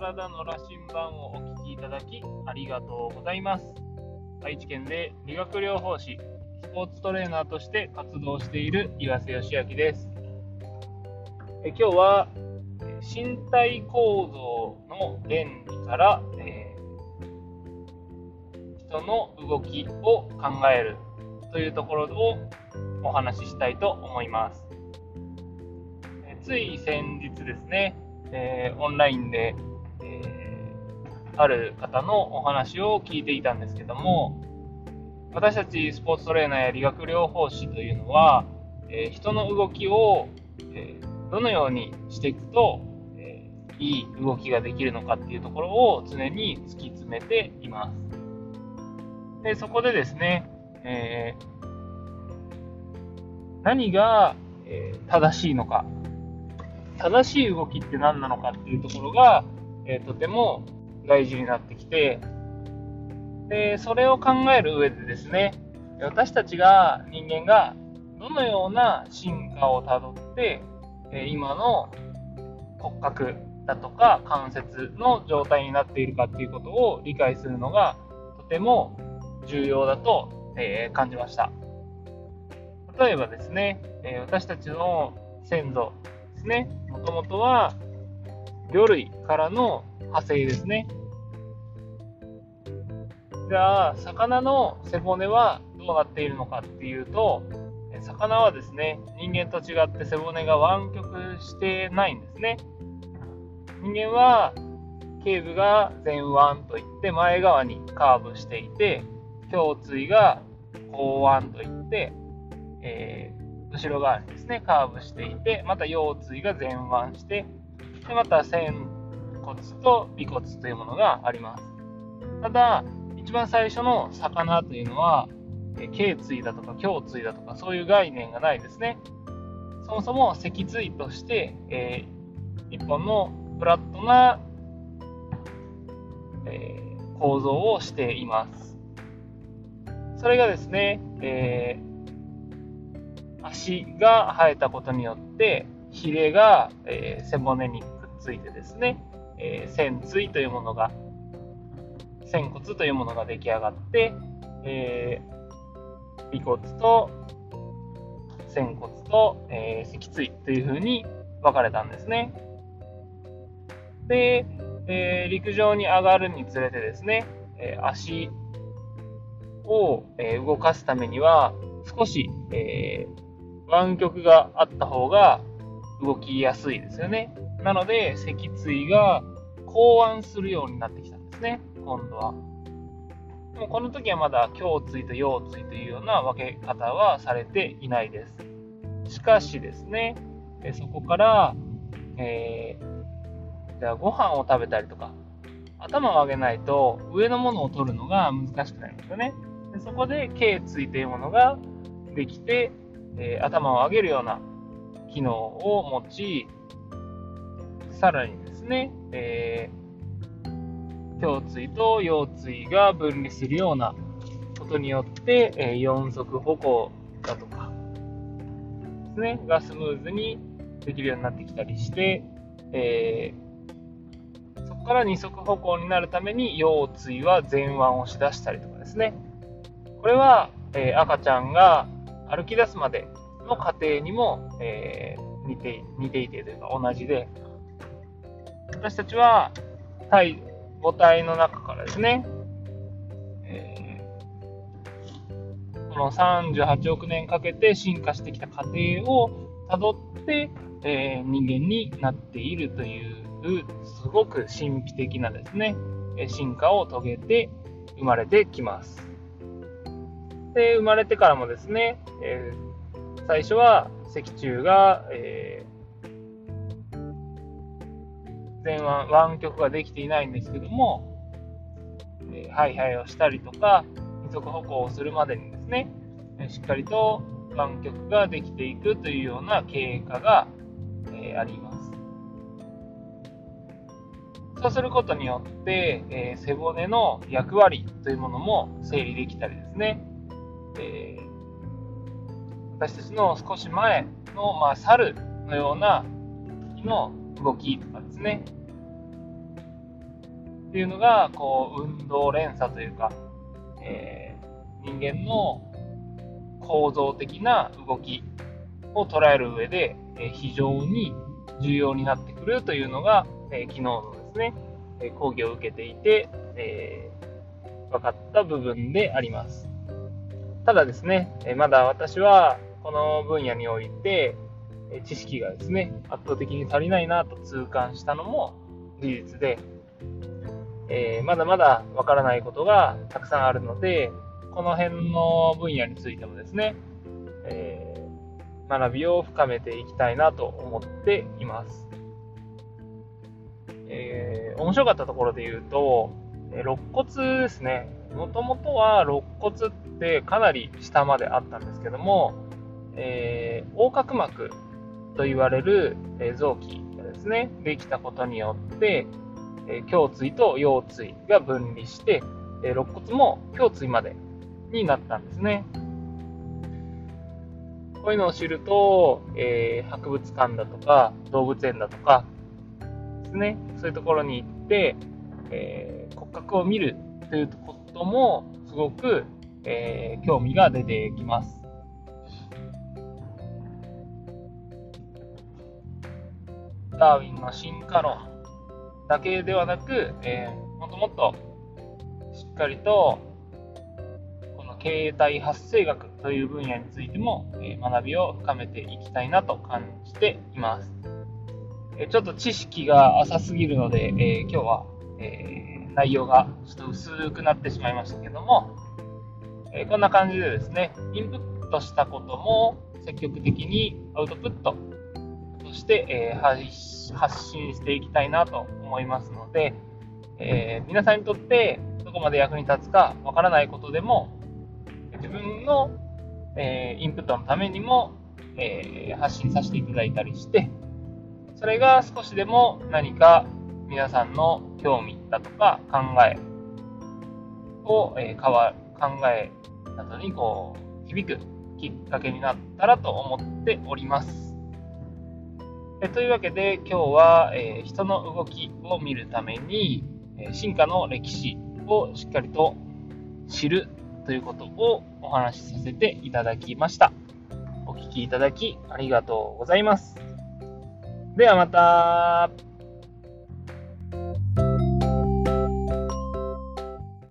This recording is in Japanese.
体の羅針盤をお聞きいただきありがとうございます。愛知県で理学療法士、スポーツトレーナーとして活動している岩瀬義明です。え今日は身体構造の原理から、えー、人の動きを考えるというところをお話ししたいと思います。えつい先日ですね、えー、オンラインで、えー、ある方のお話を聞いていたんですけども、私たちスポーツトレーナーや理学療法士というのは、えー、人の動きを、えどのようにしていくと、えいい動きができるのかっていうところを常に突き詰めています。でそこでですね、え何が、え正しいのか正しい動きって何なのかっていうところが、えー、とても大事になってきてでそれを考える上でですね私たちが人間がどのような進化をたどって今の骨格だとか関節の状態になっているかっていうことを理解するのがとても重要だと、え感じました例えばですね、え私たちの先祖ですね。もともとは魚類からの派生ですね。じゃあ、魚の背骨はどうなっているのかっていうと、魚はですね、人間と違って背骨が湾曲してないんですね。人間は頸部が前腕といって前側にカーブしていて、胸椎が後腕といって、えー後ろ側にですね、カーブしていて、また腰椎が前腕して、でまた仙骨と尾骨というものがあります。ただ、一番最初の魚というのは、頸椎だとか胸椎だとかそういう概念がないですね。そもそも脊椎として、えー、一本のフラットな、えー、構造をしています。それがですね、えー足が生えたことによって、ヒレが、えー、背骨についてですね、えー、仙椎というものが、仙骨というものが出来上がって、えー、尾骨と仙骨と、えー、脊椎というふうに分かれたんですね。で、えー、陸上に上がるにつれてですね、え、足を、え、動かすためには少し、え、湾曲があった方が動きやすいですよね。なので、脊椎が考案するようになってきたんですね、今度は。でもこの時はまだ胸椎と腰椎というような分け方はされていないです。しかしですね、そこから、えー、じゃあご飯を食べたりとか、頭を上げないと上のものを取るのが難しくなりますよね。でそこで頸椎というものができて、えー、頭を上げるような機能を持ち、さらにですね、えー、胸椎と腰椎が分離するようなことによって、えー、四足歩行だとかですね、がスムーズにできるようになってきたりして、えー、そこから二足歩行になるために腰椎は前腕をし出したりとかですね。これは、えー、赤ちゃんが歩き出すまでの過程にも、えー、似て似ていてというか同じで、私たちは体母体の中からですね、えー、この38億年かけて進化してきた過程をたどって、えー、人間になっているというすごく神秘的なですね進化を遂げて生まれてきます。で、生まれてからもですね、えー、最初は脊柱が、えー、前腕、湾曲ができていないんですけども、えー、ハイハイをしたりとか、二足歩行をするまでにですね、しっかりと湾曲ができていくというような経過が、えー、あります。そうすることによって、えー、背骨の役割というものも整理できたりですね、え、私たちの少し前の、まあ、猿のようなの動きとかですね、っていうのが、こう、運動連鎖というか、えー、人間の構造的な動きを捉える上で、えー、非常に重要になってくるというのが、えー、昨日のですね、え講義を受けていて、え分かった部分であります。ただですね、えまだ私はこの分野において、知識がですね、圧倒的に足りないなと痛感したのも事実で、えー、まだまだわからないことがたくさんあるので、この辺の分野についてもですね、えー、学びを深めていきたいなと思っています。えー、面白かったところで言うと、肋骨ですね。もともとは肋骨ってかなり下まであったんですけども、え、横隔膜と言われる臓器がですね、できたことによって、え胸椎と腰椎が分離して、え肋骨も胸椎までになったんですね。こういうのを知ると、えー、博物館だとか動物園だとかですね、そういうところに行って、えー、骨格を見るということもすごく、えー、興味が出てきます。ダーウィンの進化論だけではなく、えー、もっともっとしっかりとこの経営体発生学という分野についても、えー、学びを深めていきたいなと感じています。えー、ちょっと知識が浅すぎるので、え今日は、え内容がちょっと薄くなってしまいましたけども、えこんな感じでですね、インプットしたことも積極的にアウトプットして、え配信発信していきたいなと思いますので、えー、皆さんにとってどこまで役に立つかわからないことでも、自分の、えー、インプットのためにも、え、発信させていただいたりして、それが少しでも何か皆さんの興味だとか考えを、え、変わ考えなどにこう響くきっかけになったらと思っております。えというわけで今日は、えー、人の動きを見るために、え進化の歴史をしっかりと知るということをお話しさせていただきました。お聴きいただきありがとうございます。ではまた。